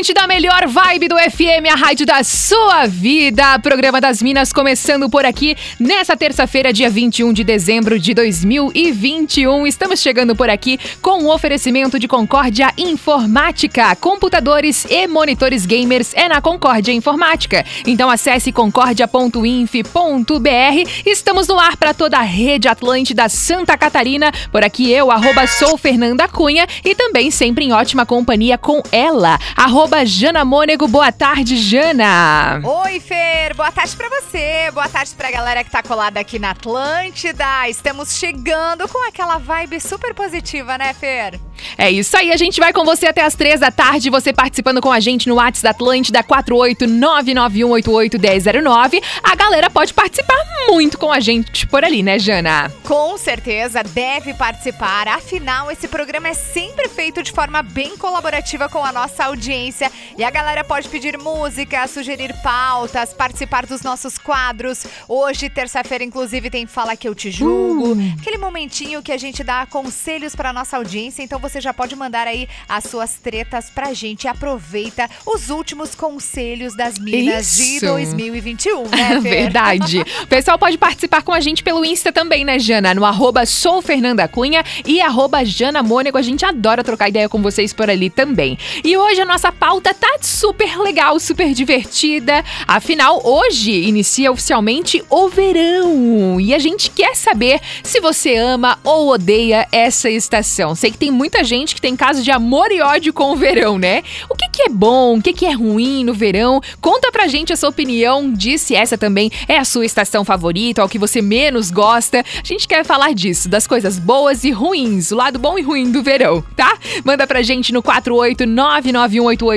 Atlântida, a melhor vibe do FM, a rádio da sua vida. Programa das Minas começando por aqui nessa terça-feira, dia 21 de dezembro de 2021. Estamos chegando por aqui com o oferecimento de Concórdia Informática. Computadores e monitores gamers é na Concórdia Informática. Então acesse concórdia.inf.br. Estamos no ar para toda a rede Atlântida Santa Catarina. Por aqui eu, arroba sou Fernanda Cunha e também sempre em ótima companhia com ela, arroba Jana Mônego. Boa tarde, Jana. Oi, Fer. Boa tarde pra você. Boa tarde pra galera que tá colada aqui na Atlântida. Estamos chegando com aquela vibe super positiva, né, Fer? É isso aí, a gente vai com você até as três da tarde, você participando com a gente no WhatsApp da Atlântida 48991881009. A galera pode participar muito com a gente por ali, né, Jana? Com certeza deve participar. Afinal, esse programa é sempre feito de forma bem colaborativa com a nossa audiência. E a galera pode pedir música, sugerir pautas, participar dos nossos quadros. Hoje, terça-feira, inclusive, tem Fala Que Eu Te Julgo. Aquele momentinho que a gente dá conselhos pra nossa audiência. Então você já pode mandar aí as suas tretas pra gente. Aproveita os últimos conselhos das Minas de Isso. 2021, né, Fer? Verdade. O pessoal pode participar com a gente pelo Insta também, né, Jana? No arroba sou Fernanda Cunha e arroba Jana Mônego. A gente adora trocar ideia com vocês por ali também. E hoje a nossa pauta tá super legal, super divertida. Afinal, hoje inicia oficialmente o verão. E a gente quer saber se você ama ou odeia essa estação. Sei que tem muita gente que tem caso de amor e ódio com o verão, né? O que, que é bom, o que, que é ruim no verão? Conta pra gente a sua opinião, diz se essa também é a sua estação favorita, ou o que você menos gosta. A gente quer falar disso, das coisas boas e ruins, o lado bom e ruim do verão, tá? Manda pra gente no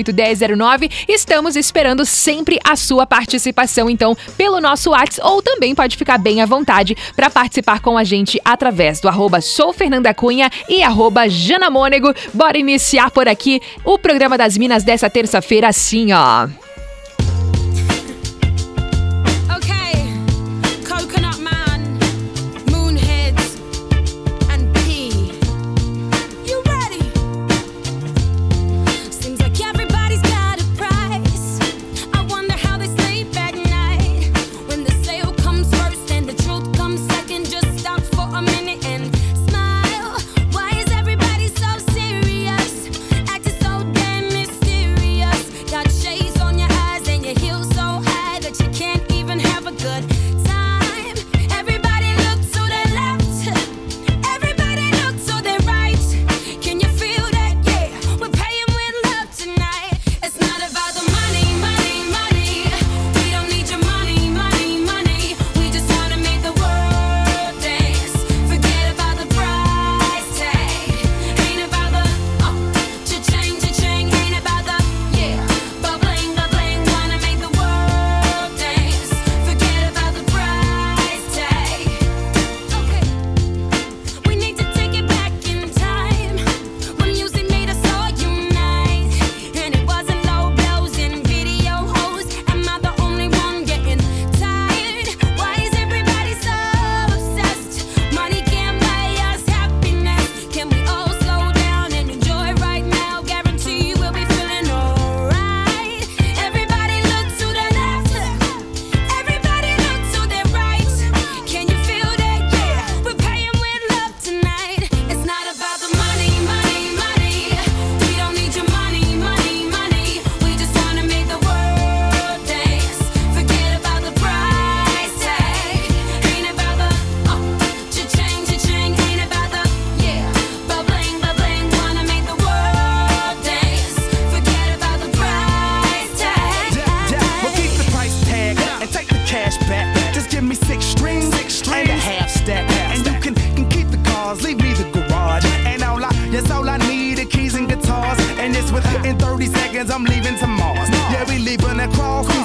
48991881009. Estamos esperando sempre a sua participação, então, pelo nosso WhatsApp, ou também pode ficar bem à vontade pra participar com a gente através do arroba sou Fernanda Cunha e arroba. Bora iniciar por aqui o programa das Minas dessa terça-feira assim, ó.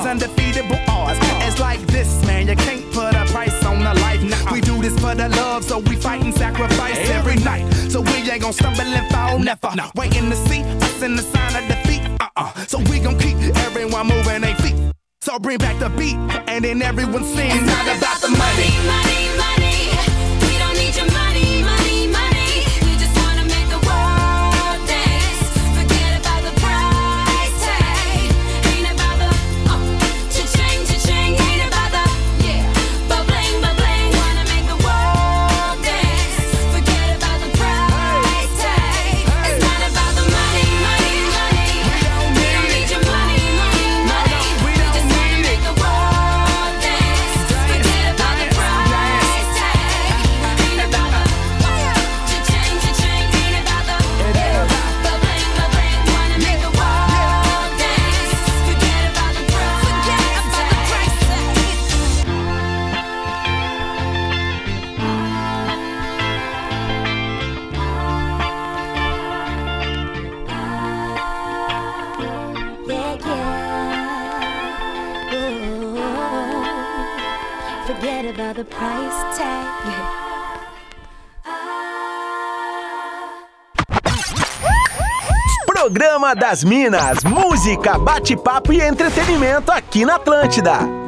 undefeatable odds. It's like this, man, you can't put a price on a life. Nah, we do this for the love, so we fight and sacrifice every night. So we ain't gonna stumble and fall, never. Nah. Waiting to see us in the sign of defeat. Uh-uh. So we gon' keep everyone moving their feet. So bring back the beat, and then everyone sings. It's not about the money. money, money. The price tag. Programa das Minas, música, bate-papo e entretenimento aqui na Atlântida.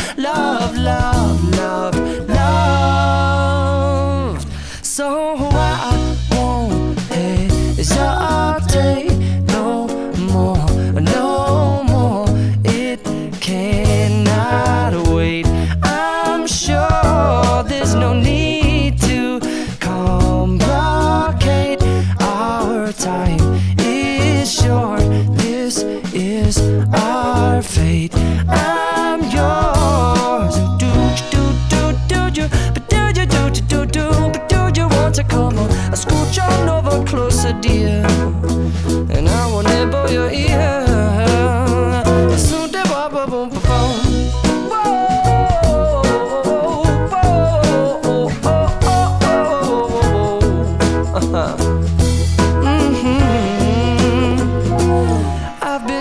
and I will nibble your ear.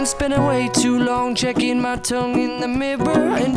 Spending way too long checking my tongue in the mirror and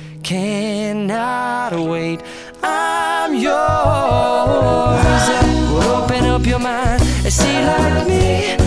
cannot wait. I'm yours. Well, open up your mind and see like me.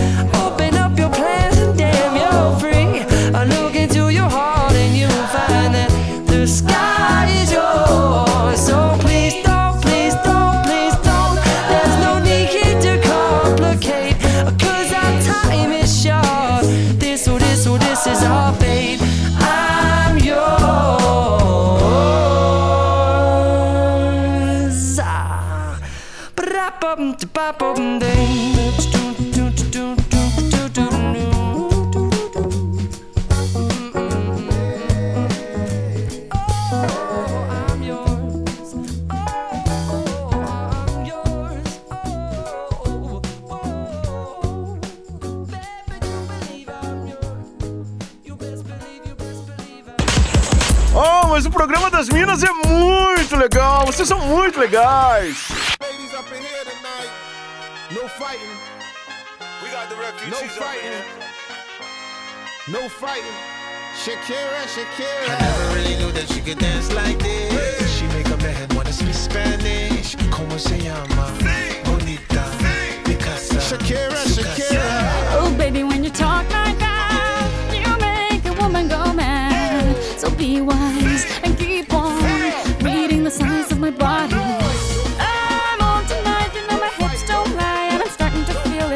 Oh, mas o programa das Minas é muito legal. Vocês são muito legais. No fighting. We got the refugees no fighting. No fighting. Shakira, Shakira. I never really knew that she could dance like this. She make a man wanna speak Spanish. Como se llama? Bonita. Picasa. Shakira, Shakira. Oh, baby, when you talk like that, you make a woman go mad. So be wise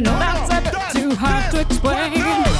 know that's a bit too hard to explain.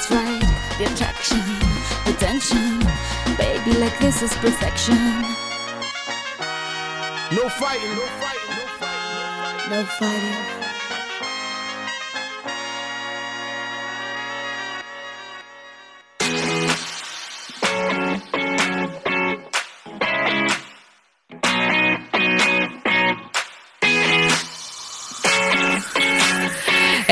starting to feel it's right. The attraction, the tension. Baby, like this is perfection. No fighting, no fighting, no fighting. No fighting.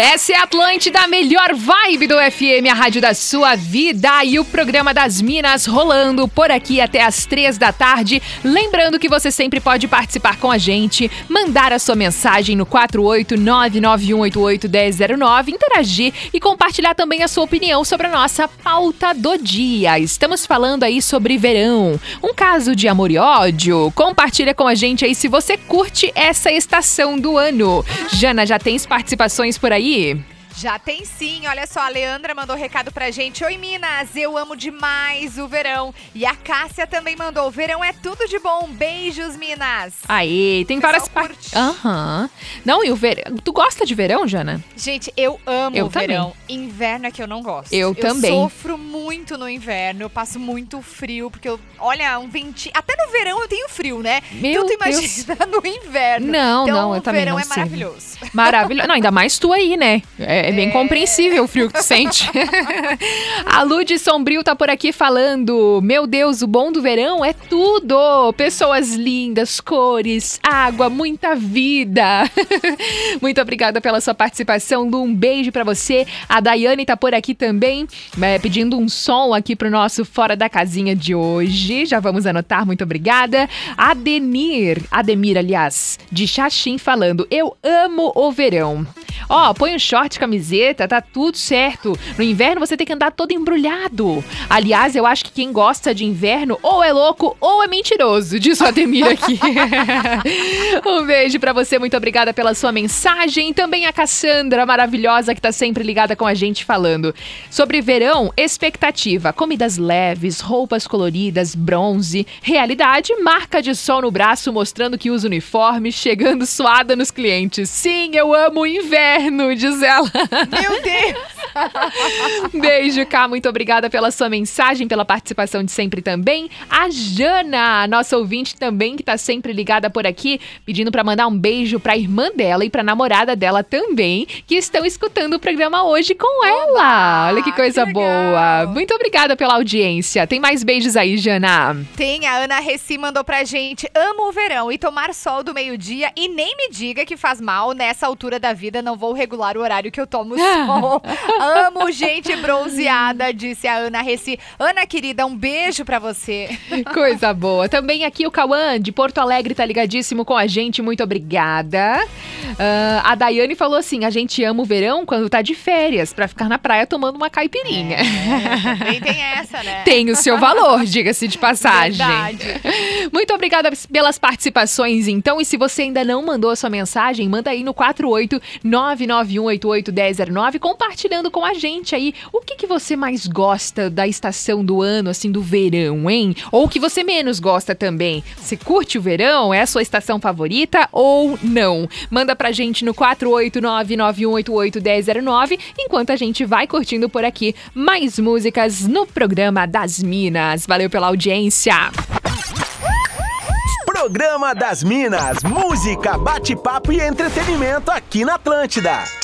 Essa é a Atlântida, a melhor vibe do FM, a rádio da sua vida e o programa das Minas rolando por aqui até as três da tarde. Lembrando que você sempre pode participar com a gente, mandar a sua mensagem no 48991881009, interagir e compartilhar também a sua opinião sobre a nossa pauta do dia. Estamos falando aí sobre verão, um caso de amor e ódio. Compartilha com a gente aí se você curte essa estação do ano. Jana, já tens participações por aí? see. Já tem sim, olha só, a Leandra mandou recado pra gente. Oi, Minas, eu amo demais o verão. E a Cássia também mandou: verão é tudo de bom. Beijos, Minas. Aí, tem várias partes. Aham. Não, e o verão. Tu gosta de verão, Jana? Gente, eu amo Eu o verão. Inverno é que eu não gosto. Eu também. sofro muito no inverno, eu passo muito frio, porque eu, olha, um ventinho. Até no verão eu tenho frio, né? Meu então tu imagina no inverno. Não, então, não, eu o também verão não é sirvo. maravilhoso. Maravilhoso. Não, ainda mais tu aí, né? É, É, é bem compreensível o frio que tu sente. a Lud Sombrio tá por aqui falando: Meu Deus, o bom do verão é tudo! Pessoas lindas, cores, água, muita vida. Muito obrigada pela sua participação, Lu. Um beijo pra você. A Daiane tá por aqui também, é, pedindo um som aqui pro nosso Fora da Casinha de hoje. Já vamos anotar, muito obrigada. Adenir, Ademir, aliás, de Xaxim falando: Eu amo o verão. Ó, põe um short, camiseta, tá tudo certo. No inverno você tem que andar todo embrulhado. Aliás, eu acho que quem gosta de inverno ou é louco ou é mentiroso, diz o Ademir aqui. um beijo pra você, muito obrigada pela sua mensagem. Também a Cassandra, maravilhosa, que tá sempre ligada com a gente falando. Sobre verão, expectativa, comidas leves, roupas coloridas, bronze, realidade, marca de sol no braço mostrando que usa uniforme, chegando suada nos clientes. Sim, eu amo o inverno, diz ela. Meu Deus! Beijo, Cá. Muito obrigada pela sua mensagem, pela participação de sempre também. A Jana, nossa ouvinte também, que tá sempre ligada por aqui, pedindo pra mandar um beijo pra irmã dela e pra namorada dela também, que estão escutando o programa hoje com ela. Olha que coisa que boa. Muito obrigada pela audiência. Tem mais beijos aí, Jana? Tem, a Ana Reci mandou pra gente: amo o verão e tomar sol do meio-dia e nem me diga que faz mal nessa altura da vida, não vou regular o horário que eu tomo sol. amo gente bronzeada, disse a Ana Reci. Ana querida, um beijo pra você. Coisa boa. Também aqui o Cauã, de Porto Alegre, tá ligadíssimo com a gente. Muito obrigada. Ah, a Daiane falou assim: a gente ama o verão quando tá de férias, pra ficar na praia tomando uma caipirinha. Também tem essa, né? Tem o seu valor, diga-se de passagem. Verdade. Muito obrigada pelas participações, então. E se você ainda não mandou a sua mensagem, manda aí no 48991881009, compartilhando com a gente aí o que, que você mais gosta da estação do ano, assim, do verão, hein? Ou o que você menos gosta também. Você curte o verão? É a sua estação favorita ou não? Manda pra gente no 48991881009, enquanto a gente vai curtindo por aqui mais músicas no programa das Minas. Valeu pela audiência. Programa das Minas, música, bate-papo e entretenimento aqui na Atlântida.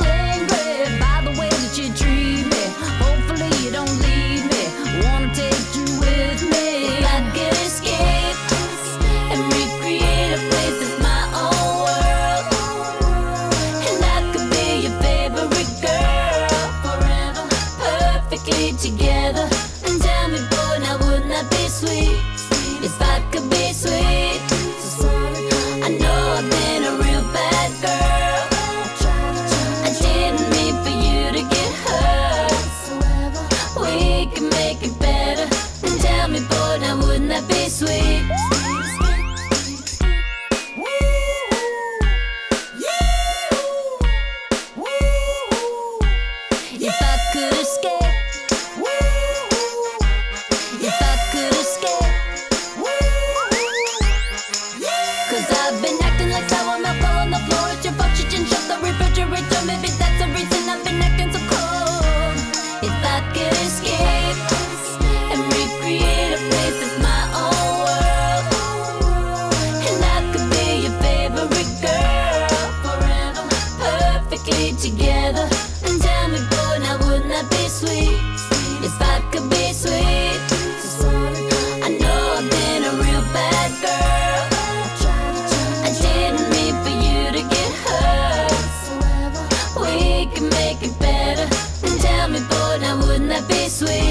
be sweet.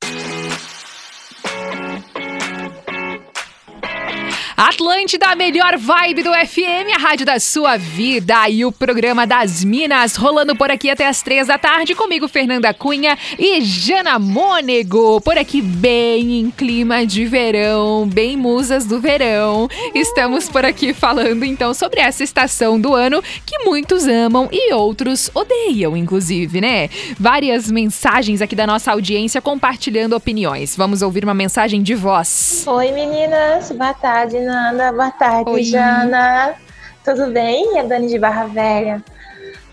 Atlântida, a melhor vibe do FM, a rádio da sua vida e o programa das Minas rolando por aqui até as três da tarde comigo, Fernanda Cunha e Jana Mônego. Por aqui bem em clima de verão, bem musas do verão. Estamos por aqui falando então sobre essa estação do ano que muitos amam e outros odeiam, inclusive, né? Várias mensagens aqui da nossa audiência compartilhando opiniões. Vamos ouvir uma mensagem de voz. Oi meninas, boa tarde Boa tarde Oi. Jana. Tudo bem? É Dani de Barra Velha.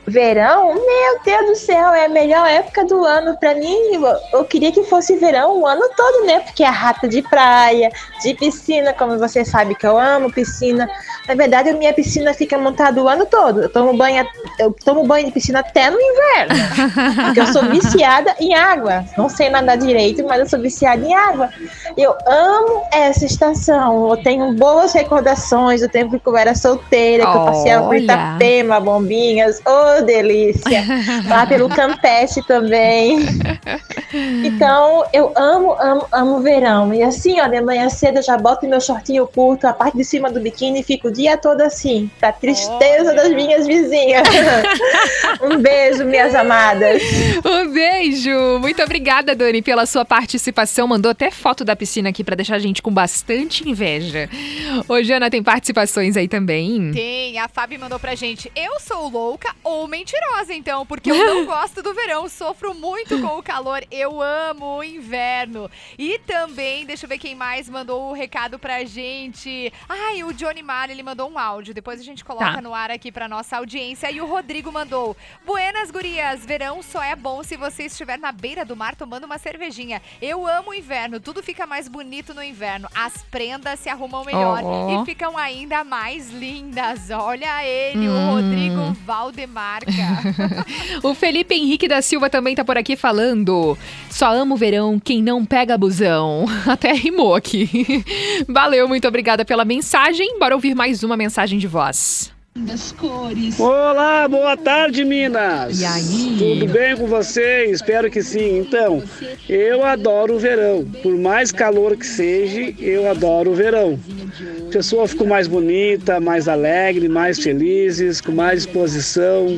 Verão? Meu Deus do céu, é a melhor época do ano pra mim. Eu- Eu queria que fosse verão o ano todo, né? Porque é rata de praia, de piscina, como você sabe que eu amo piscina. Na verdade, a minha piscina fica montada o ano todo. Eu tomo banho, eu tomo banho de piscina até no inverno. Porque eu sou viciada em água. Não sei nadar direito, mas eu sou viciada em água. Eu amo essa estação. Eu tenho boas recordações do tempo que eu era solteira, que eu passeava por. Itapema, Bombinhas. Ô, delícia! Lá pelo Campeche também. Então, eu amo, amo, amo o verão. E assim, ó, de manhã cedo eu já boto meu shortinho curto, a parte de cima do biquíni e fico o dia todo assim, pra tristeza das minhas vizinhas. um beijo, minhas amadas. Um beijo! Muito obrigada, Dani, pela sua participação. Mandou até foto da piscina aqui pra deixar a gente com bastante inveja. Ô, Jana, tem participações aí também? Tem, a Fábio mandou pra gente. Eu sou louca ou mentirosa, então, porque eu não gosto do verão, sofro muito com o calor, eu amo o inverno. E também, deixa eu ver quem mais mandou o recado pra gente. Ai, o Johnny Mar, ele mandou um áudio, depois a gente coloca Tá. no ar aqui pra nossa audiência. E o Rodrigo mandou: Buenas gurias, verão só é bom se você estiver na beira do mar tomando uma cervejinha. Eu amo o inverno, tudo fica mais bonito no inverno. As prendas se arrumam melhor Oh. e ficam ainda mais lindas. Olha ele, Hum. o Rodrigo Valdemarca. O Felipe Henrique da Silva também tá por aqui falando. Só amo verão quem não pega busão. Até rimou aqui. Valeu, muito obrigada pela mensagem. Bora ouvir mais uma mensagem de voz. Das cores. Olá, boa tarde, Minas. E aí? Tudo bem com vocês? Espero que sim. Então, eu adoro o verão. Por mais calor que seja, eu adoro o verão. A pessoa fica mais bonita, mais alegre, mais felizes, com mais disposição.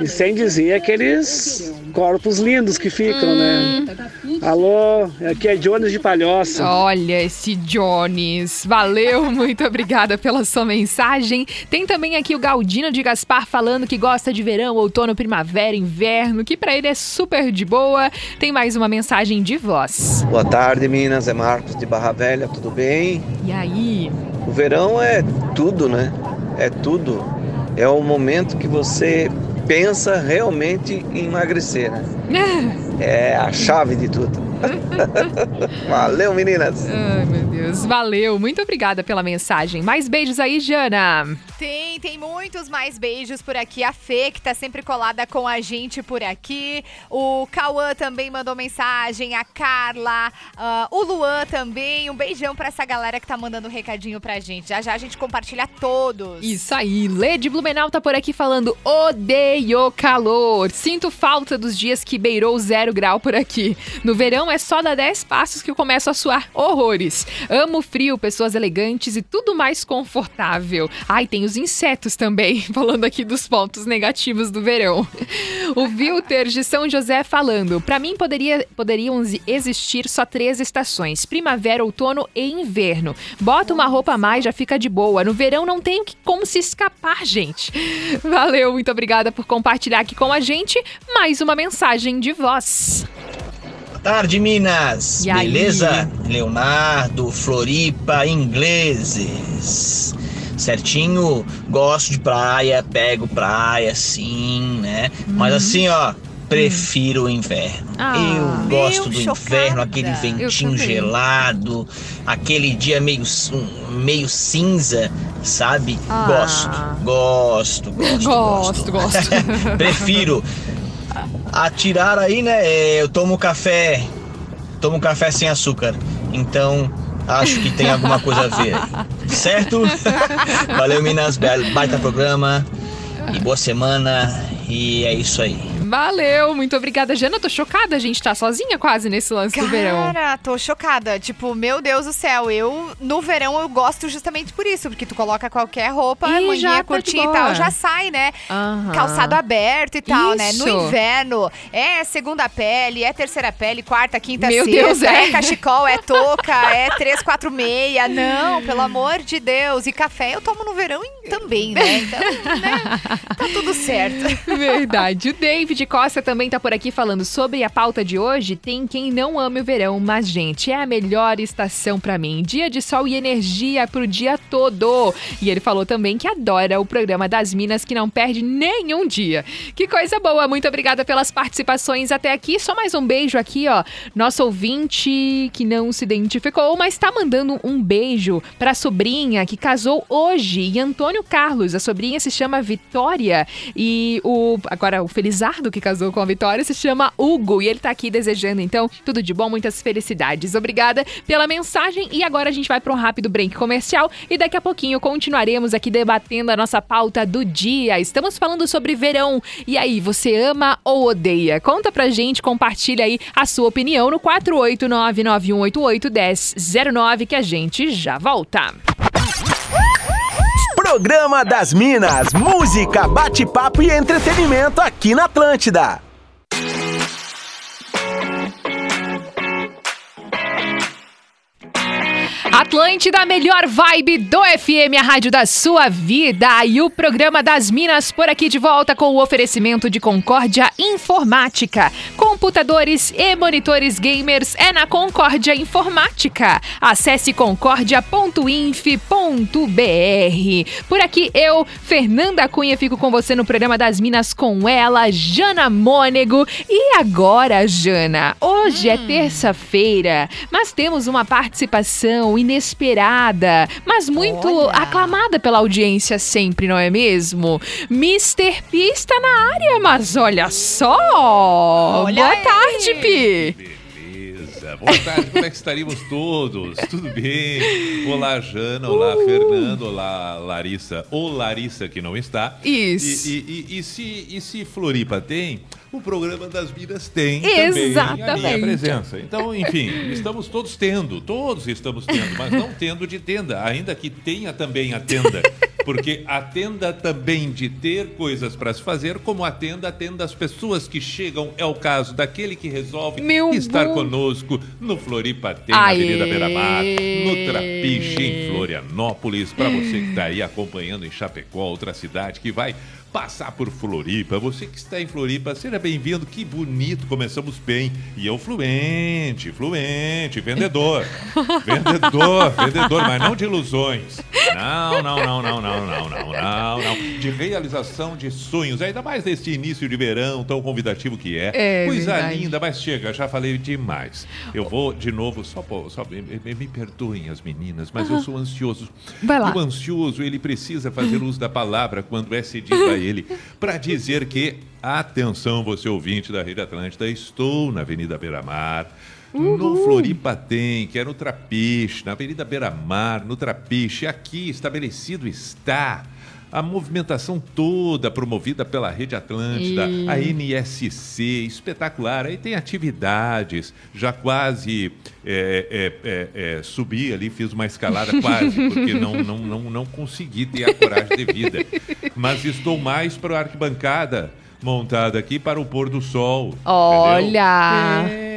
E sem dizer aqueles corpos lindos que ficam, né? Alô, aqui é Jones de Palhoça. Olha esse Jones. Valeu, muito obrigada pela sua mensagem. Tem também aqui o Galdino de Gaspar falando que gosta de verão, outono, primavera, inverno, que pra ele é super de boa. Tem mais uma mensagem de voz. Boa tarde, Minas. É Marcos de Barra Velha, tudo bem? E aí? O verão é tudo, né? É tudo. É o momento que você pensa realmente em emagrecer, né? É a chave de tudo. Valeu, meninas. Ai, meu Deus. Valeu. Muito obrigada pela mensagem. Mais beijos aí, Jana. Tem, tem muitos mais beijos por aqui. A Fê, que tá sempre colada com a gente por aqui. O Cauã também mandou mensagem. A Carla. ah, o Luan também. Um beijão pra essa galera que tá mandando um recadinho pra gente. Já já a gente compartilha todos. Isso aí, Lê de Blumenau tá por aqui falando odeio calor. Sinto falta dos dias que beirou zero grau por aqui. No verão é só dar 10 passos que eu começo a suar horrores. Amo frio, pessoas elegantes e tudo mais confortável. Ai, tem os insetos também, falando aqui dos pontos negativos do verão. O Wilter de São José falando, pra mim poderia, poderiam existir só três estações, primavera, outono e inverno. Bota uma roupa a mais, já fica de boa. No verão não tem como se escapar, gente. Valeu, muito obrigada por compartilhar aqui com a gente mais uma mensagem de voz. Tarde, Minas. E aí? Beleza? Leonardo, Floripa, ingleses. Certinho, gosto de praia, pego praia, sim, né? Mas Uhum. assim, ó, prefiro o inverno. Ah, eu gosto do chocada. inverno, aquele ventinho gelado, aquele dia meio, meio cinza, sabe? Ah. Gosto, gosto, gosto. Gosto, gosto. Prefiro atirar aí, né? é, Eu tomo café, tomo café sem açúcar. Então, acho que tem alguma coisa a ver. aí. Certo? Valeu, Minas. Baita programa. E boa semana. E é isso aí. Valeu, muito obrigada, Jana. Tô chocada, a gente tá sozinha quase nesse lance do verão. Cara, tô chocada. Tipo, meu Deus do céu, eu no verão eu gosto justamente por isso, porque tu coloca qualquer roupa, E já manguinha tá curtinha e tal, já sai, né? Aham. Calçado aberto e tal, né? Isso. No inverno, é segunda pele, é terceira pele, quarta, quinta, Meu sexta, Deus, é. é cachecol, é touca, é três, quatro, meia. Não, pelo amor de Deus. E café eu tomo no verão também, né? Então, né? Tá tudo certo. Verdade. O David Costa também tá por aqui falando sobre a pauta de hoje. Tem quem não ame o verão, mas, gente, é a melhor estação pra mim. Dia de sol e energia pro dia todo. E ele falou também que adora o programa das Minas, que não perde nenhum dia. Que coisa boa. Muito obrigada pelas participações até aqui. Só mais um beijo aqui, ó. Nosso ouvinte que não se identificou, mas tá mandando um beijo pra sobrinha que casou hoje, e Antônio Carlos. A sobrinha se chama Vitória e o agora o Felizardo que casou com a Vitória se chama Hugo e ele tá aqui desejando então tudo de bom, muitas felicidades. Obrigada pela mensagem e agora a gente vai para um rápido break comercial e daqui a pouquinho continuaremos aqui debatendo a nossa pauta do dia. Estamos falando sobre verão. E aí, você ama ou odeia? Conta pra gente, compartilha aí a sua opinião no 48991881009 que a gente já volta. Programa das Minas, música, bate-papo e entretenimento aqui na Atlântida. Atlântida, melhor vibe do FM, a rádio da sua vida. E o programa das Minas por aqui de volta com o oferecimento de Concórdia Informática. Computadores e monitores gamers é na Concórdia Informática. Acesse concórdia.inf.br. Por aqui eu, Fernanda Cunha, fico com você no programa das Minas com ela, Jana Mônego. E agora, Jana, hoje é terça-feira, mas temos uma participação inesperada, mas muito aclamada pela audiência sempre, não é mesmo? Mr. P está na área, mas olha só! Olha Boa tarde, Pi! Beleza. Boa tarde, como é que estaríamos todos? Tudo bem? Olá, Jana. Olá, Fernando. Olá, Larissa. Ou Larissa que não está. Isso. E, e- e- e se, e se Floripa tem, o programa das Minas tem também a minha Exatamente. presença. Então, enfim, estamos todos tendo, todos estamos tendo, mas não tendo de tenda, ainda que tenha também a tenda. Porque a tenda também de ter coisas para se fazer, como a tenda atenda as pessoas que chegam, é o caso daquele que resolve Meu estar bom. conosco no Floripa tem, na. Avenida Beira-Mar, no Trapiche, em Florianópolis, para você que está aí acompanhando em Chapecó, outra cidade que vai passar por Floripa. Você que está em Floripa, seja bem-vindo. Que bonito, começamos bem. E eu fluente, fluente, vendedor. vendedor, vendedor, mas não de ilusões. Não, não, não, não, não, não, não, não, não. De realização de sonhos, ainda mais nesse início de verão tão convidativo que é. É Coisa verdade. linda, mas chega, já falei demais. Eu vou de novo, só, só me, me- perdoem as meninas, mas eu Aham. sou ansioso. Vai lá. O ansioso, ele precisa fazer uso da palavra quando é cedido a ele, para dizer que, atenção, você ouvinte da Rede Atlântida, estou na Avenida Beira-Mar. No Floripa tem, que é no Trapiche, na Avenida Beira-Mar, no Trapiche. Aqui estabelecido está a movimentação toda promovida pela Rede Atlântida, E- a NSC, espetacular. Aí tem atividades, já quase é, é, é, é, subi ali, fiz uma escalada quase, porque não, não, não, não consegui ter a coragem devida. Mas estou mais para a arquibancada montada aqui para o pôr do sol. Olha!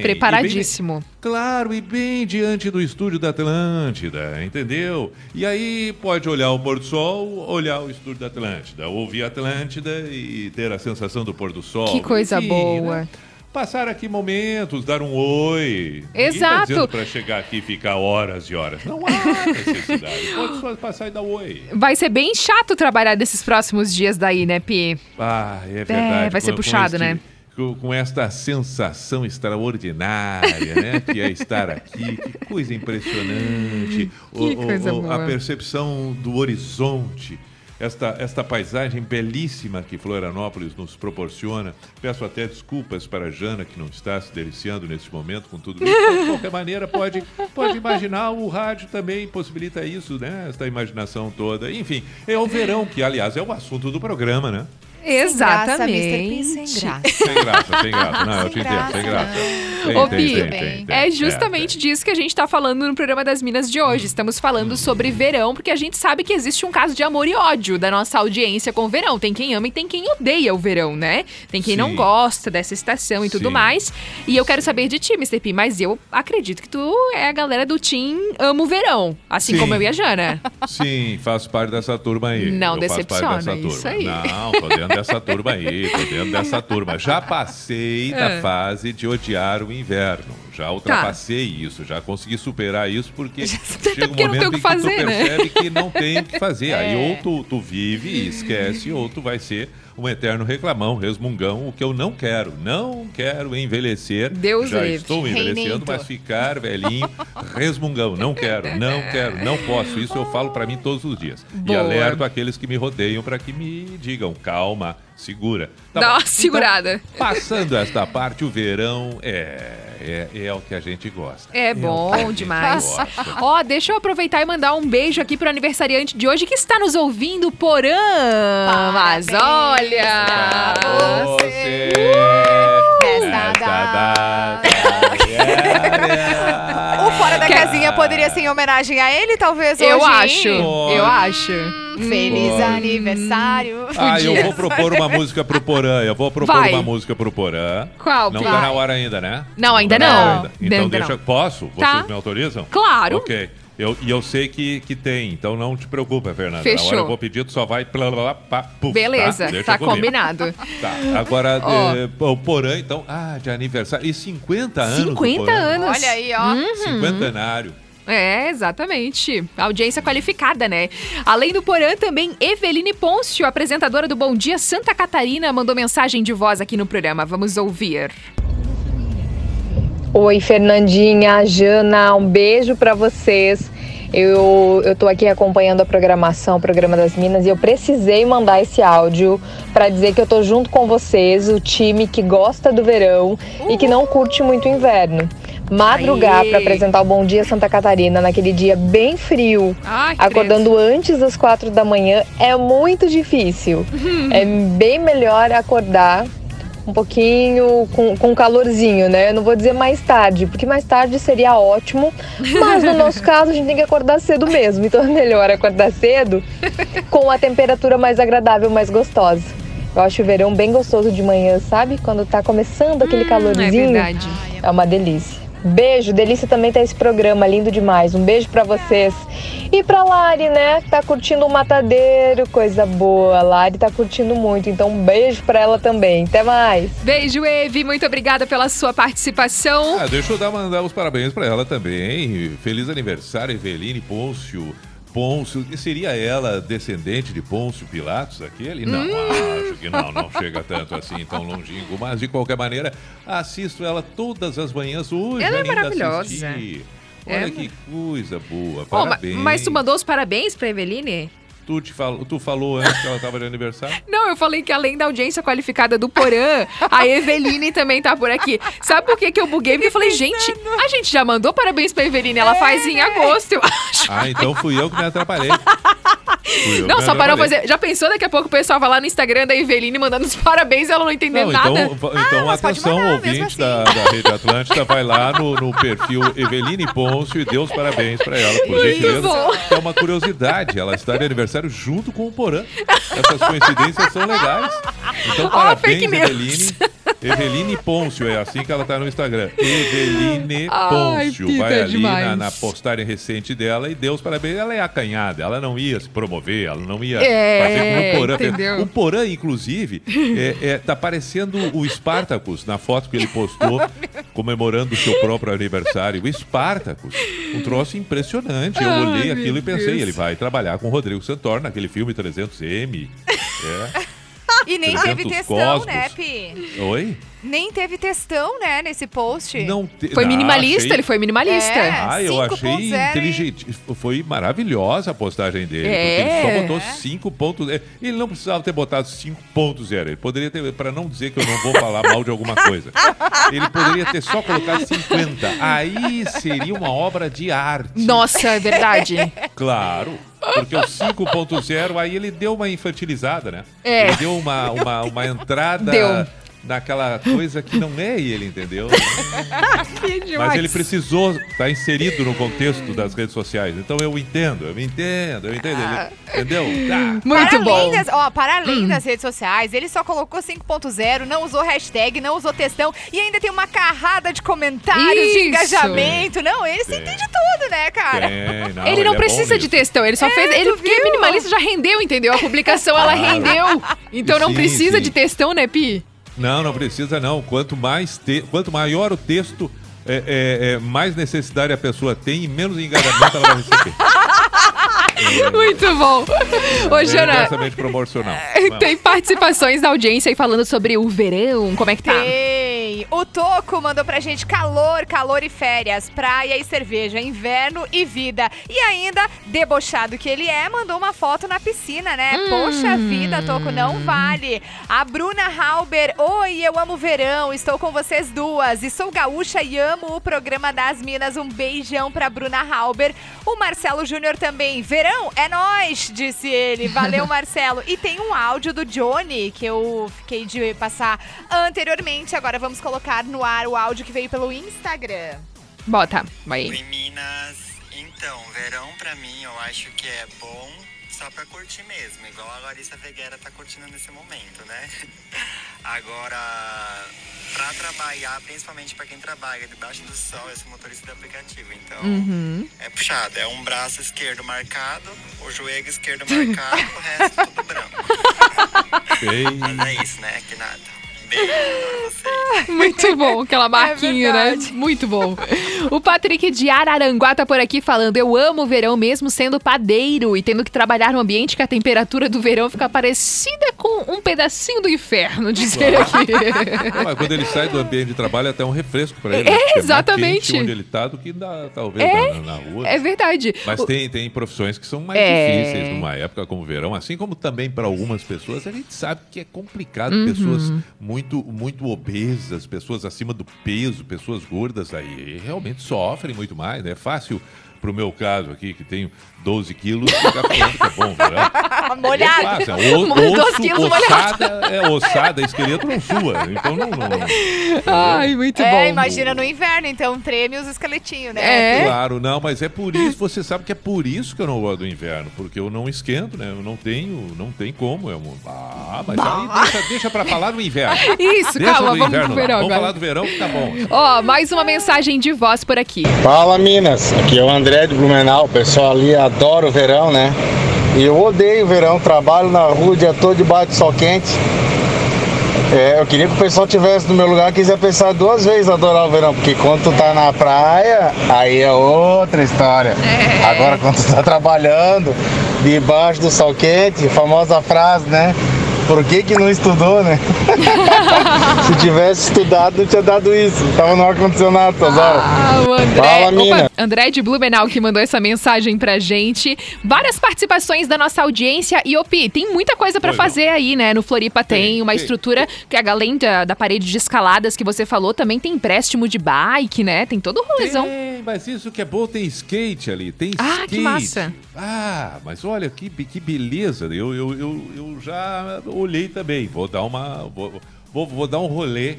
É, e Preparadíssimo. bem- claro, e bem diante do estúdio da Atlântida, entendeu? E aí pode olhar o pôr do sol, olhar o estúdio da Atlântida, ouvir a Atlântida e ter a sensação do pôr do sol. Que coisa Enfim, boa. né? Passar aqui momentos, dar um oi. Exato. para chegar aqui e ficar horas e horas. Não há necessidade. Pode só passar e dar um oi. Vai ser bem chato trabalhar desses próximos dias daí, né, Pi? Ah, é verdade. vai ser puxado, este- né? Com, com esta sensação extraordinária, né? Que é estar aqui. Que coisa impressionante. Que coisa boa. A percepção do horizonte. Esta, esta paisagem belíssima que Florianópolis nos proporciona. Peço até desculpas para a Jana, que não está se deliciando nesse momento com tudo isso. Mas, de qualquer maneira, pode, pode imaginar, o rádio também possibilita isso, né? Esta imaginação toda. Enfim, é o verão, que, aliás, é o assunto do programa, né? Exatamente. Sem graça, Sem graça, sem graça. Não, eu te entendo, sem graça. Tem, Ô, Pi, tem, tem, tem. é justamente disso que a gente tá falando no programa das Minas de hoje. Estamos falando sobre verão, porque a gente sabe que existe um caso de amor e ódio da nossa audiência com o verão. Tem quem ama e tem quem odeia o verão, né? Tem quem não Sim. gosta dessa estação e tudo Sim. mais. E eu quero saber de ti, Mr. P, mas eu acredito que tu é a galera do Team Amo Verão, assim Sim. como eu e a Jana. Sim, faço parte dessa turma aí. Não Eu faço parte decepciona, isso turma. aí. Não, tô dentro dessa turma aí, tô dentro dessa turma. Já passei da Ah. fase de odiar o inverno. Já ultrapassei isso, já consegui superar isso porque chega um porque momento que em que fazer, tu né? percebe que não tem o que fazer. Aí É. ou tu, tu vive e esquece, ou tu vai ser um eterno reclamão, resmungão, o que eu não quero. Não quero envelhecer. Deus Já livre. estou envelhecendo, mas ficar velhinho, resmungão. Não quero, não quero, não posso. Isso eu falo pra mim todos os dias. E Boa. alerto aqueles que me rodeiam pra que me digam, calma, segura. Tá Dá bom. uma segurada. Então, passando esta parte, o verão é, é, é o que a gente gosta. É a bom demais. Ó, deixa eu aproveitar e mandar um beijo aqui pro aniversariante de hoje que está nos ouvindo, Porã. Mas olha! Você, Nesta data, O Fora da Casinha poderia ser em homenagem a ele, talvez, Eu hoje, hein? acho, eu acho. Feliz Pode. aniversário. Ah, eu vou propor uma música pro Porã. Eu vou propor Vai. uma música pro Porã. Qual, Não tá na hora ainda, né? Não, ainda tá na não. hora ainda. Então Ainda deixa. não. Posso? Tá. Vocês me autorizam? Claro. Ok. Eu, e eu sei que, que tem, então não te preocupa, Fernanda. Fechou. Na hora eu vou pedir, tu só vai. Plá, plá, pá, puf, Beleza, tá comigo. combinado. Tá, agora Ó. eh, o Porã, então. Ah, de aniversário. E 50 anos. do 50 Porã. anos. Olha aí, ó. Uhum. Cinquentenário. É, exatamente. Audiência qualificada, né? Além do Porã, também Eveline Pôncio, apresentadora do Bom Dia Santa Catarina, mandou mensagem de voz aqui no programa. Vamos ouvir. Oi, Fernandinha, Jana, um beijo pra vocês. Eu, eu tô aqui acompanhando a programação, o programa das Minas, e eu precisei mandar esse áudio pra dizer que eu tô junto com vocês, o time que gosta do verão e que não curte muito o inverno. Madrugar pra apresentar o Bom Dia Santa Catarina naquele dia bem frio, Ai, acordando antes das quatro da manhã, é muito difícil. é bem melhor acordar um pouquinho com, com calorzinho, né? Eu não vou dizer mais tarde, porque mais tarde seria ótimo, mas no nosso caso a gente tem que acordar cedo mesmo, então é melhor acordar cedo com a temperatura mais agradável, mais gostosa. Eu acho o verão bem gostoso de manhã, sabe? Quando tá começando aquele calorzinho. é verdade. É uma delícia. Beijo, delícia também tá esse programa, lindo demais. Um beijo pra vocês. E pra Lari, né? que Tá curtindo o matadeiro, coisa boa. A Lari tá curtindo muito, então um beijo pra ela também. Até mais. Beijo, Evi. Muito obrigada pela sua participação. Ah, deixa eu dar, mandar os parabéns pra ela também. Feliz aniversário, Eveline Pôncio. Pôncio, e seria ela descendente de Pôncio Pilatos, aquele? Não, Hum. acho que não, não chega tanto assim, tão longínquo. Mas, de qualquer maneira, assisto ela todas as manhãs hoje. Ela é maravilhosa. assisti. Olha É. que coisa boa, parabéns. mas tu mandou os parabéns pra Eveline? Tu, te fal... tu falou antes que ela tava de aniversário? Não, eu falei que além da audiência qualificada do Porã, a Eveline também tá por aqui. Sabe por que, que eu buguei? Porque eu falei, gente, a gente já mandou parabéns pra Eveline. Ela faz em agosto, eu acho. Ah, então fui eu que me atrapalhei. Eu Não, só me para não atrapalhei. fazer. Já pensou daqui a pouco o pessoal vai lá no Instagram da Eveline mandando os parabéns e ela não entender Não, nada? então, então atenção, ouvinte da, da Rede Atlântida, vai lá no, no perfil Eveline Pôncio e dê os parabéns pra ela, por Muito gentileza. bom. É uma curiosidade, ela está de aniversário junto com o Porã. Essas coincidências são legais. Então, Ó, parabéns, news. Eveline. Pôncio, é assim que ela tá no Instagram. Eveline Ai, Pôncio. Pita, Vai ali demais. na, na postagem recente dela e dê os parabéns. Ela é acanhada, ela não ia se promover, ela não ia É, fazer como o Porã entendeu? O Porã, inclusive, é, é, tá parecendo o Spartacus na foto que ele postou comemorando o seu próprio aniversário. O Spartacus, um troço impressionante. Eu Ai, olhei meu aquilo e pensei, Deus. ele vai trabalhar com o Rodrigo Santoro naquele filme 300M. É. E nem teve 300 textão, né. Pi? Oi? Nem teve textão, né, nesse post. Não te- Foi Ah, minimalista, achei- ele foi minimalista. É, Ah, eu 5.0, achei inteligente. Foi maravilhosa a postagem dele. É. Porque ele só botou 5.0. Ele não precisava ter botado 5.0. Ele poderia ter, para não dizer que eu não vou falar mal de alguma coisa. Ele poderia ter só colocado 50. Aí seria uma obra de arte. Nossa, é verdade. Claro. Porque o 5.0, aí ele deu uma infantilizada, né? É. Ele deu uma, uma, uma entrada Deu. Naquela coisa que não é ele, entendeu? que demais. Mas ele precisou estar inserido no contexto das redes sociais. Então eu entendo, eu entendo, eu entendo. Ele- entendeu? Tá. Muito para bom. Além das, ó, para além Hum. das redes sociais, ele só colocou 5.0, não usou hashtag, não usou textão e ainda tem uma carrada de comentários, de Isso. engajamento. Não, ele se entende tudo, né, cara? Tem, não, ele não é precisa de nisso. textão, ele só É, fez. Ele porque viu? minimalista já rendeu, entendeu? A publicação ela rendeu. Então não Sim, precisa sim. de textão, né, Pi? Não, não precisa não. Quanto mais te... quanto maior o texto, é, é- é, mais necessidade a pessoa tem e menos engajamento ela vai receber. Muito bom. Ô, É Jana, proporcional. tem participações da audiência aí falando sobre o verão, como é que tá? Tem. O Toco mandou pra gente calor, calor e férias, praia e cerveja, inverno e vida. E ainda, debochado que ele é, mandou uma foto na piscina, né? Hum. Poxa vida, Toco, não vale. A Bruna Halber, oi, eu amo verão, estou com vocês duas. E sou gaúcha e amo o programa das Minas. Um beijão pra Bruna Halber. O Marcelo Júnior também. Verão é nós, disse ele. Valeu, Marcelo. E tem um áudio do Johnny que eu fiquei de passar anteriormente. Agora vamos colocar no ar o áudio que veio pelo Instagram. Bota, vai. Oi, Minas. Então, verão pra mim eu acho que é bom só pra curtir mesmo, igual a Larissa Veguera tá curtindo nesse momento, né? Agora, pra trabalhar, principalmente pra quem trabalha debaixo do sol, eu sou motorista de aplicativo, então Uhum. é puxado. É um braço esquerdo marcado, o joelho esquerdo marcado, o resto tudo branco. Mas é isso, né? Que nada. Muito bom, aquela marquinha, né? Muito bom. O Patrick de Araranguá tá por aqui falando: Eu amo o verão mesmo sendo padeiro e tendo que trabalhar num ambiente que a temperatura do verão fica parecida com um pedacinho do inferno, dizer aqui. Mas quando ele sai do ambiente de trabalho, é até um refresco para ele. É, né? Porque exatamente. mais quente onde ele tá do que na- talvez É, na, na rua. É verdade. Mas O- tem, tem profissões que são mais É. difíceis numa época como o verão, assim como também para algumas pessoas a gente sabe que é complicado. Uhum. Pessoas muito, muito obesas, pessoas acima do peso, pessoas gordas aí realmente sofrem muito mais. né? É fácil, pro meu caso aqui, que tenho 12 quilos, que é bom verão. Molhado. É fácil, é o, 12 osso, quilos ossada, é ossada, esqueleto não sua. Então não. não, não. Ai, muito é, bom. imagina no inverno, então treme os esqueletinhos, né? Claro, não, mas é por isso, você sabe que é por isso que eu não gosto do inverno, porque eu não esquento, né? Eu não tenho, não tem como. É um... Ah, mas aí deixa, deixa pra falar no inverno. Isso, deixa calma, vamos inverno pro lá. verão Vamos agora. falar do verão que tá bom. Ó, mais uma mensagem de voz por aqui. Fala Minas, aqui é o André de Blumenau. O pessoal ali adora o verão, né? E eu odeio o verão, trabalho na rua o dia todo debaixo do sol quente. É, eu queria que o pessoal tivesse no meu lugar, quiser pensar duas vezes adorar o verão, porque quando tu tá na praia, aí é outra história. Agora quando tu tá trabalhando debaixo do sol quente, famosa frase, né? Por que que não estudou, né? Se tivesse estudado, não tinha dado isso. Tava no ar-condicionado horas. Ah, o André, Fala, mina. Opa, André de Blumenau que mandou essa mensagem pra gente. Várias participações da nossa audiência. E, Opi, tem muita coisa pra Pois não. fazer aí, né? No Floripa tem, uma tem. estrutura que, além da, da parede de escaladas que você falou, também tem empréstimo de bike, né? Tem todo o rolezão. Tem, mas isso que é bom, tem skate ali, tem Ah, skate. que massa. Ah, mas olha que, que beleza. Eu, eu, eu, eu já olhei também. Vou dar uma. Vou, vou, vou dar um rolê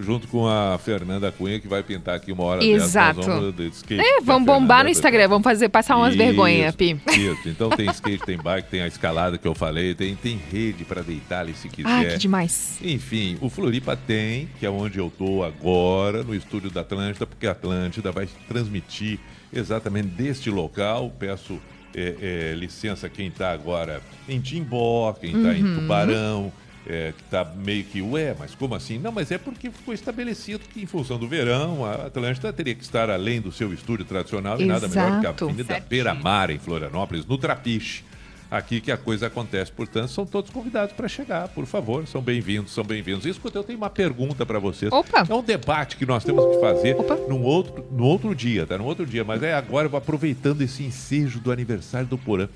junto com a Fernanda Cunha, que vai pintar aqui uma hora. Exato. Nós vamos skate É, vamos bombar no Instagram, vamos fazer, passar umas vergonhas, Pi. Isso, então tem skate, tem bike, tem a escalada que eu falei, tem, tem rede para deitar ali se quiser. Ah, que demais. Enfim, o Floripa tem, que é onde eu tô agora, no estúdio da Atlântida, porque a Atlântida vai transmitir exatamente deste local. Peço é, é, licença quem está agora em Timbó, quem está em Uhum. Tubarão, é, que está meio que, ué, mas como assim? Não, mas é porque ficou estabelecido que em função do verão, a Atlântida teria que estar além do seu estúdio tradicional e nada melhor que a Exato. Avenida. Beira-Mar, em Florianópolis, no Trapiche aqui que a coisa acontece. Portanto, são todos convidados para chegar, por favor. São bem-vindos, são bem-vindos. Escuta, eu tenho uma pergunta para vocês. Opa! É um debate que nós temos que fazer num outro, no outro dia, tá? Num outro dia. Mas é agora, eu vou aproveitando esse ensejo do aniversário do Porã.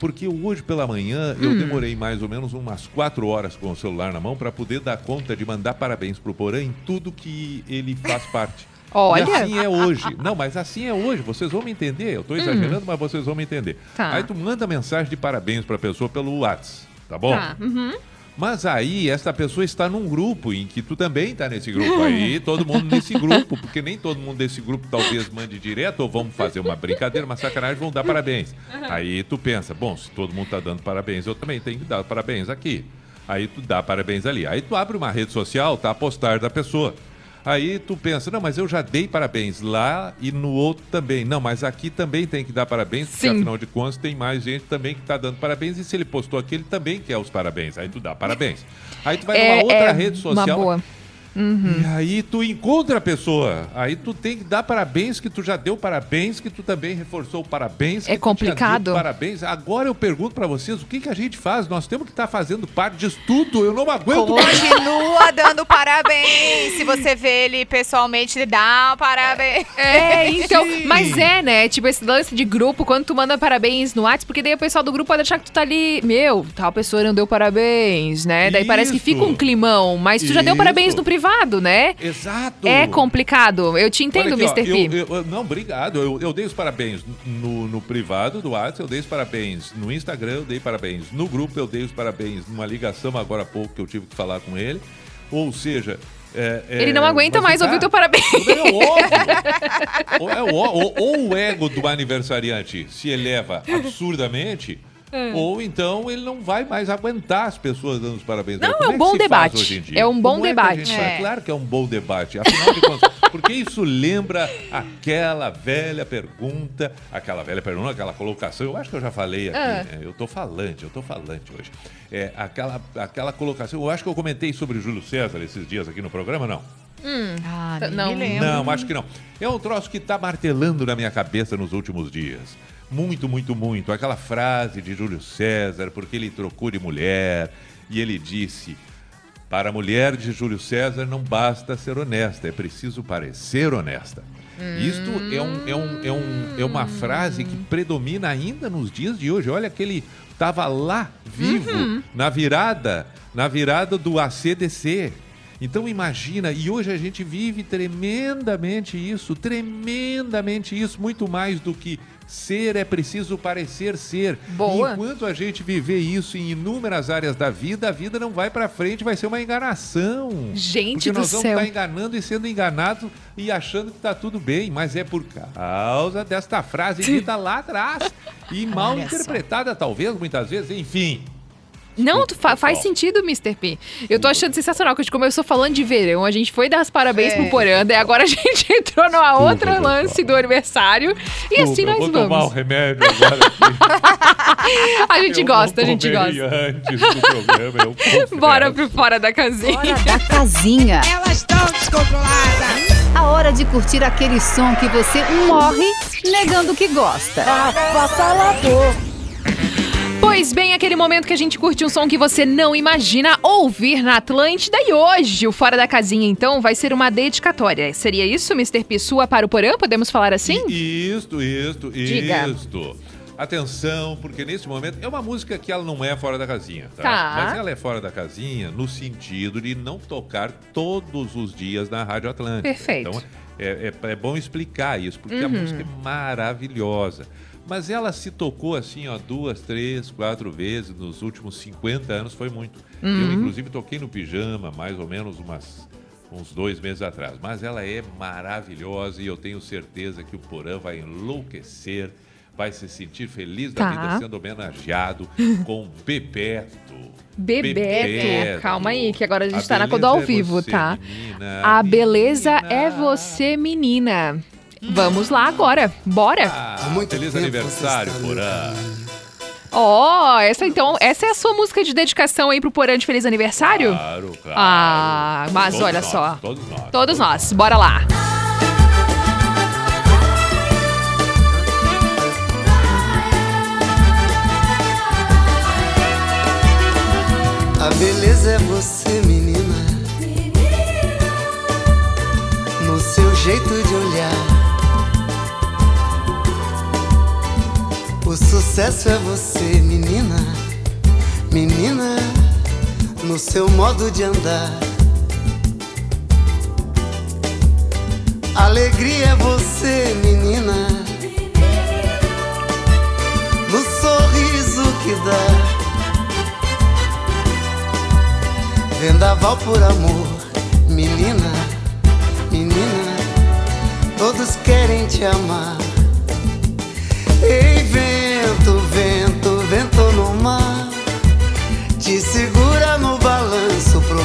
Porque hoje pela manhã eu Hum. demorei mais ou menos umas quatro horas com o celular na mão para poder dar conta de mandar parabéns pro Porã em tudo que ele faz parte. Olha. E assim é hoje. Não, mas assim é hoje. Vocês vão me entender. Eu estou exagerando, mas vocês vão me entender. Tá. Aí tu manda mensagem de parabéns para a pessoa pelo WhatsApp, tá bom? Tá. Uhum. Mas aí essa pessoa está num grupo em que tu também está nesse grupo aí, todo mundo nesse grupo, porque nem todo mundo desse grupo talvez mande direto ou vamos fazer uma brincadeira, uma sacanagem, vão dar parabéns. Aí tu pensa, bom, se todo mundo está dando parabéns, eu também tenho que dar parabéns aqui. Aí tu dá parabéns ali. Aí tu abre uma rede social, tá a postar da pessoa. Aí tu pensa, não, mas eu já dei parabéns lá e no outro também. Não, mas aqui também tem que dar parabéns, porque Sim. afinal de contas tem mais gente também que está dando parabéns. E se ele postou aqui, ele também quer os parabéns. Aí tu dá parabéns. Aí tu vai É- numa outra é rede uma social. boa. Uhum. E aí tu encontra a pessoa. Aí tu tem que dar parabéns, que tu já deu parabéns, que tu também reforçou o parabéns. É complicado. Parabéns. Agora eu pergunto pra vocês, o que, que a gente faz? Nós temos que estar fazendo parte disso tudo. Eu não aguento mais. Continua dando parabéns. Se você vê ele pessoalmente, dá um parabéns. É, então, mas é, né? Tipo, esse lance de grupo, quando tu manda parabéns no WhatsApp, porque daí o pessoal do grupo pode achar que tu tá ali, meu, tal pessoa não deu parabéns, né? Daí parece que Isso. fica um climão, mas tu já deu Isso. parabéns no privado, né? Exato. É complicado. Eu te entendo, Olha aqui, ó, Mr. P. eu- eu- não, obrigado. Eu, eu dei os parabéns no, no privado do WhatsApp, eu dei os parabéns no Instagram, eu dei parabéns no grupo, eu dei os parabéns numa ligação agora há pouco que eu tive que falar com ele. Ou seja. é- é, Ele não aguenta mais tá- ouvir o teu parabéns. ou, é ou- ou o ego do aniversariante se eleva absurdamente, É. ou então ele não vai mais aguentar as pessoas dando os parabéns. Não, Como é um que bom debate. hoje em dia? É um bom debate. É. Claro que é um bom debate. Afinal de contas, porque isso lembra aquela velha pergunta, aquela velha pergunta, aquela colocação. Eu acho que eu já falei aqui, Ah. né? Eu tô falante, eu tô falante hoje. É, aquela, aquela colocação. Eu acho que eu comentei sobre Júlio César esses dias aqui no programa, não? Hum, Ah, não. me lembro. Não, acho que não. É um troço que tá martelando na minha cabeça nos últimos dias. Muito, muito, muito. Aquela frase de Júlio César, porque ele trocou de mulher e ele disse: Para a mulher de Júlio César não basta ser honesta, é preciso parecer honesta. Isto é, um, é, um, é, um, é uma frase que predomina ainda nos dias de hoje. Olha que ele estava lá, vivo, Uhum. na virada, na virada do ACDC. Então imagina, e hoje a gente vive tremendamente isso, tremendamente isso, muito mais do que ser é preciso parecer ser. Boa. E enquanto a gente viver isso em inúmeras áreas da vida, a vida não vai pra frente, vai ser uma enganação. Gente Porque do nós vamos céu. estar enganando e sendo enganados e achando que tá tudo bem, mas é por causa desta frase dita lá atrás e mal Olha só. interpretada talvez muitas vezes, enfim. Não, fa- faz sentido, Mr. P. Eu tô achando sensacional que a gente começou falando de verão, a gente foi dar as parabéns É. pro Poranda, e agora a gente entrou numa outra lance do aniversário. E assim eu nós vou tomar o vamos. remédio agora. A gente Eu gosta, a gente gosta. antes do programa, eu. Bora pro fora da casinha. Fora da casinha. Elas estão descontroladas. A hora de curtir aquele som que você morre negando que gosta. Pois bem, aquele momento que a gente curte um som que você não imagina ouvir na Atlântida. E hoje, o Fora da Casinha, então, vai ser uma dedicatória. Seria isso, Mr. P? Sua para o Porã? Podemos falar assim? Isto, isto, Diga. isto. Atenção, porque nesse momento é uma música que ela não é fora da casinha, tá? Tá. Mas ela é fora da casinha no sentido de não tocar todos os dias na Rádio Atlântica. Perfeito. Então é, é- é bom explicar isso, porque a Uhum. música é maravilhosa. Mas ela se tocou assim, ó, duas, três, quatro vezes nos últimos 50 anos, foi muito. Eu, Uhum. inclusive, toquei no pijama mais ou menos umas, uns dois meses atrás. Mas ela é maravilhosa e eu tenho certeza que o Porã vai enlouquecer, vai se sentir feliz da Tá. vida sendo homenageado com Bebeto. Bebeto. Calma aí, que agora a gente A tá na Coda ao é vivo, você, tá? menina, A beleza é você, menina. Vamos lá agora, bora! Ah, feliz aniversário, Porã. Ó, essa então, essa é a sua música de dedicação aí pro Porã de Feliz Aniversário? Claro, claro. Ah, mas Todos olha nós, só. Todos nós. Todos nós, bora lá. A beleza é você, menina. No seu jeito sucesso é você, menina. Menina, no seu modo de andar. Alegria é você, menina. No sorriso que dá. Vendaval por amor, menina, menina. Todos querem te amar. Ei,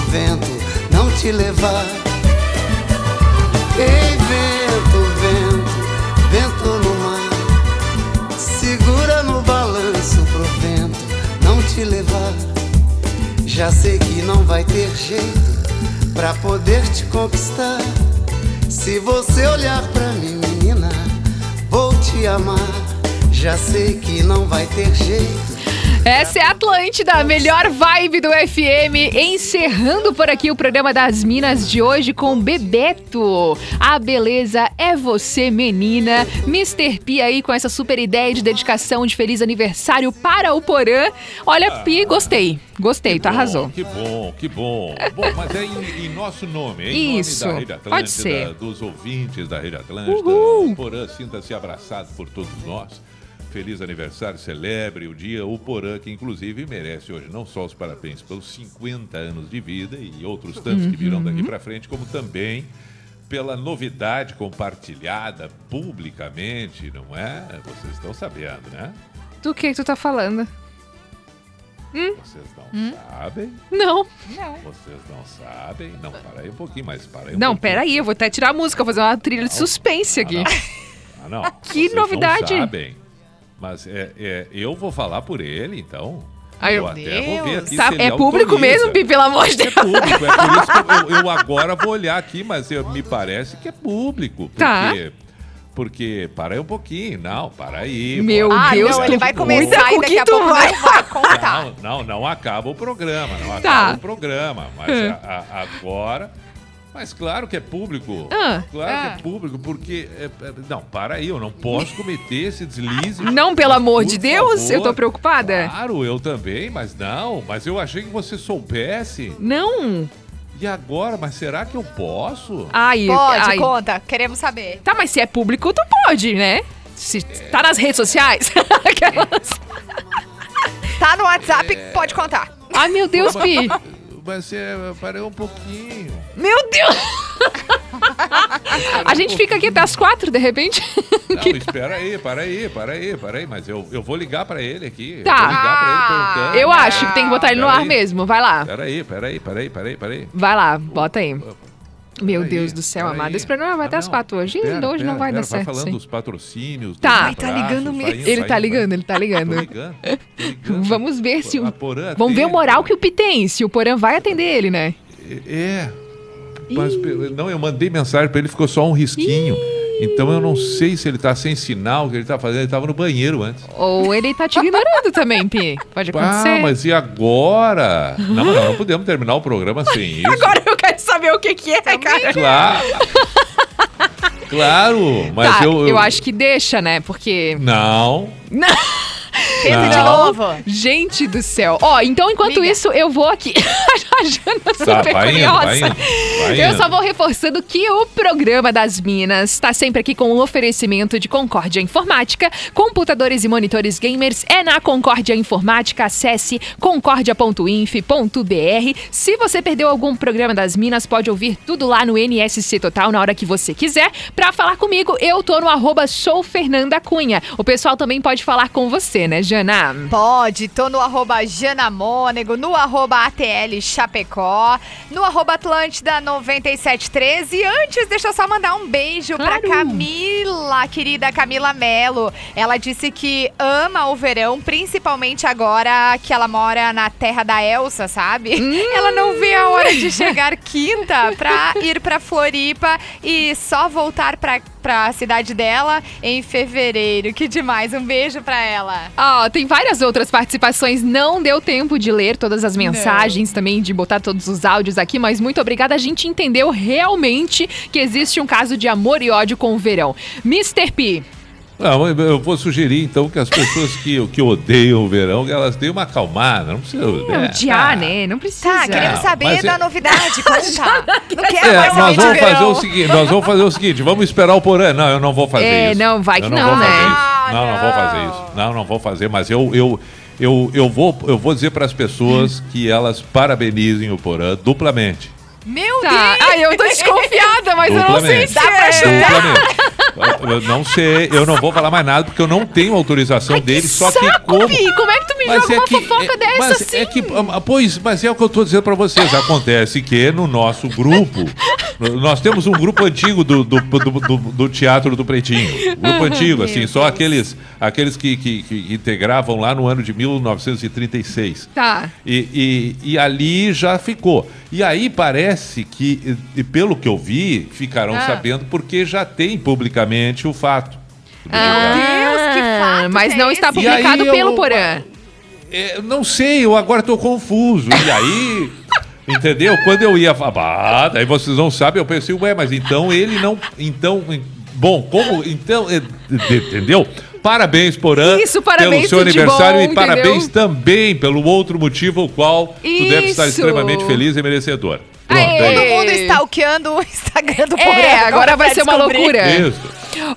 vento não te levar. Ei, vento, vento, vento no mar. Segura no balanço pro vento não te levar. Já sei que não vai ter jeito pra poder te conquistar. Se você olhar pra mim, menina, vou te amar. Já sei que não vai ter jeito. Essa é a Atlântida, a melhor vibe do FM, encerrando por aqui o programa das Minas de hoje com Bebeto. A beleza é você, menina. Mr. P aí com essa super ideia de dedicação de feliz aniversário para o Porã. Olha, Pi, gostei. Gostei, tu arrasou. Que bom, que bom. Bom, mas é em, em nosso nome, é em Isso, nome da Rede Atlântida, pode ser. dos ouvintes da Rede Atlântida. Uhul. Porã, sinta-se abraçado por todos nós. Feliz aniversário, celebre o dia o Porã, que inclusive merece hoje não só os parabéns pelos 50 anos de vida e outros tantos que virão daqui Uhum. para frente, como também pela novidade compartilhada publicamente, não é? Vocês estão sabendo, né? Do que tu tá falando? Hum? Vocês não Hum? sabem? Não. Vocês não sabem? Não, para aí um pouquinho, mas para aí um Não, pouquinho. peraí, eu vou até tirar a música, vou fazer uma trilha de suspense aqui. Ah, não. Que Vocês novidade. Não sabem. Mas é, é, eu vou falar por ele, então. Ai, eu até vou ver aqui Tá, se ele é público autoriza. mesmo, Pi, pelo amor de Deus. É público, é por isso que eu, eu agora vou olhar aqui, mas eu- me parece que é público. Porque, Tá. porque, para aí um pouquinho. Não, para aí. Meu Ah, Deus, não, ele vai começar com e o daqui que a tu pouco vai. vai contar. Não, não, não acaba o programa, não Tá. acaba o programa. Mas Hum. a- a- agora. Mas claro que é público. Ah, claro ah. que é público, porque. é, é, não, para aí, eu não posso cometer esse deslize. Não, pelo amor de Deus, favor. eu tô preocupada. Claro, eu também, mas não. Mas eu achei que você soubesse. Não. E agora? Mas será que eu posso? Ai, Pode, ai. conta. Queremos saber. Tá, mas se é público, tu pode, né? Se tá nas redes sociais. Aquelas. Tá no WhatsApp, É. pode contar. Ai, meu Deus, Pi. Mas é, parei um pouquinho. Meu Deus. A gente fica aqui até as quatro, de repente. Não, espera aí, para aí, para aí, para aí. Mas eu, eu vou ligar pra ele aqui. Tá. Eu vou ligar pra ele perguntando. Eu acho que tem que botar ele no Pera ar aí. mesmo. Vai lá. Pera aí, pera aí, pera aí, pera aí, pera aí. Vai lá, bota aí. Meu Peraí, Deus do céu, amado. Esse programa vai até as quatro hoje. Ih, Pera, hoje não vai pera, dar certo. Vai falando sim. dos patrocínios. Tá. dos Ai, tá abraços, ligando vai mesmo. indo, Ele tá ligando, ele tá ligando. Tô ligando, tô ligando. Vamos ver se o. Vamos ver o moral que o Pi tem, se o Porã vai atender ele, né? É. Mas, não, eu mandei mensagem pra ele, ficou só um risquinho. Então eu não sei se ele tá sem sinal, o que ele tá fazendo. Ele tava no banheiro antes. Ou ele tá te ignorando também, Pi. Pode acontecer. Ah, mas e agora? Não, nós não podemos terminar o programa sem isso. Agora eu quero saber o que, que é, cara. Claro. Claro, mas tá, eu, eu... acho que deixa, né? Porque. Não. Não. Tenta de novo. Gente do céu. Ó, então enquanto isso, eu vou aqui. a Jana Tá, super vai indo, curiosa. vai indo, vai eu indo. só vou reforçando que o programa das Minas está sempre aqui com o oferecimento de Concórdia Informática. Computadores e monitores gamers é na Concórdia Informática. Acesse concordia.inf.br. Se você perdeu algum programa das Minas, pode ouvir tudo lá no NSC Total na hora que você quiser. Pra falar comigo, eu tô no arroba sou Fernanda Cunha. O pessoal também pode falar com você, né, Jana? Pode, tô no arroba Jana Mônego, no arroba ATL Chapecó, no arroba Atlântida 9713. E antes, deixa eu só mandar um beijo pra Camila, querida Camila Melo. Ela disse que ama o verão, principalmente agora que ela mora na terra da Elsa, sabe? Ela não vê a hora de chegar quinta pra ir pra Floripa e só voltar pra, pra cidade dela em fevereiro. Que demais, um beijo pra ela. Ó, tem várias outras participações. Não deu tempo de ler todas as mensagens também, de botar todos os áudios aqui, mas muito obrigada. A gente entendeu realmente que existe um caso de amor e ódio com o verão. Mr. P. Não, eu- eu vou sugerir então que as pessoas que, que odeiam o verão, elas deem uma acalmada, não precisa. É, né? odiar, né? Não precisa. Tá, queremos saber mas da é- novidade, conta. Não quero É, mais nós vamos fazer verão. o seguinte, nós vamos fazer o seguinte, vamos esperar o Porã. Não, eu não vou fazer É, isso. não, vai eu que não, não, vou né? fazer isso. Não, não vou fazer isso. Não, não vou fazer, mas eu eu eu, eu vou eu vou dizer para as pessoas que elas parabenizem o Porã duplamente. Meu Tá. Deus! Ai, eu tô desconfiada, mas eu não sei se Dá pra é. chutar? Duplamente. Eu- não sei, eu não vou falar mais nada porque eu não tenho autorização dele, só que Saco, como Pi, como é que tu me Mas joga é uma que- fofoca é- dessa mas assim? é que, ah, pois, mas é o que eu tô dizendo pra vocês. Acontece que no nosso grupo, nós temos um grupo antigo do, do, do, do- do Teatro do Pretinho. Grupo antigo, assim, só aqueles, aqueles que, que, que integravam lá no ano de 1936. Tá. E, e, e ali já ficou. E aí parece que, e pelo que eu vi, ficarão Ah. sabendo porque já tem publicamente o fato. Deus, que fato Mas não está publicado aí eu- pelo Porã. É, não sei, eu agora tô confuso. E aí, entendeu? Quando eu ia falar, ah, daí vocês não sabem, eu pensei, ué, mas então ele não. Então. Bom, como. Então. é, de- Entendeu? Parabéns, Porã. Isso, parabéns, Pelo seu aniversário bom, e parabéns entendeu? também pelo outro motivo, o qual tu deve estar Isso. extremamente feliz e merecedor. Pronto, Aê! é Todo isso. mundo stalkeando o Instagram do É, Porã. agora vai ser uma loucura. Isso.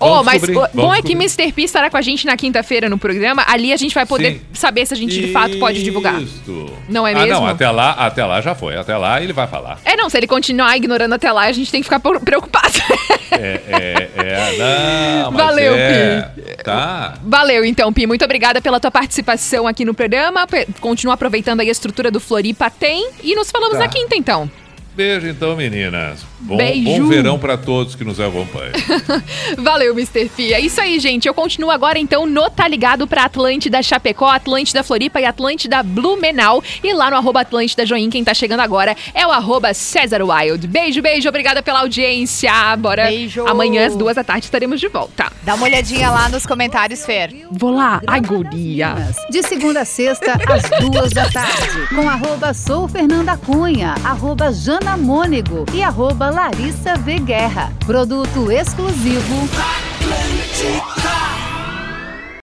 Oh, mas o bom é que. Mr. P estará com a gente na quinta-feira no programa. Ali a gente vai poder Sim. saber se a gente de fato pode divulgar. Isso. Não é Ah, mesmo? não, até lá, até lá já foi. Até lá ele vai falar. É, não, se ele continuar ignorando até lá, a gente tem que ficar preocupado. É, é, é. Não, mas Valeu, é, Tá. Valeu, então, Pi. Muito obrigada pela tua participação aqui no programa. Continua aproveitando aí a estrutura do Floripa Tem. E nos falamos Tá. na quinta, então. Beijo então, meninas. Bom, Beijo. bom verão pra todos que nos acompanham. Valeu, Mr. P. É isso aí, gente. Eu continuo agora, então, no Tá Ligado pra Atlântida Chapecó, Atlântida Floripa e Atlântida Blumenau. E lá no arroba Atlântida Join, quem tá chegando agora é o arroba César Wild. Beijo, beijo. Obrigada pela audiência. Bora. Beijo. Amanhã, às duas da tarde, estaremos de volta. Dá uma olhadinha lá nos comentários, Fer. Vou lá. Ai, guria. De segunda a sexta, às duas da tarde. Com arroba Sou Fernanda Cunha, arroba Jana Mônego e arroba Larissa V. Guerra. Produto exclusivo. Atlântica.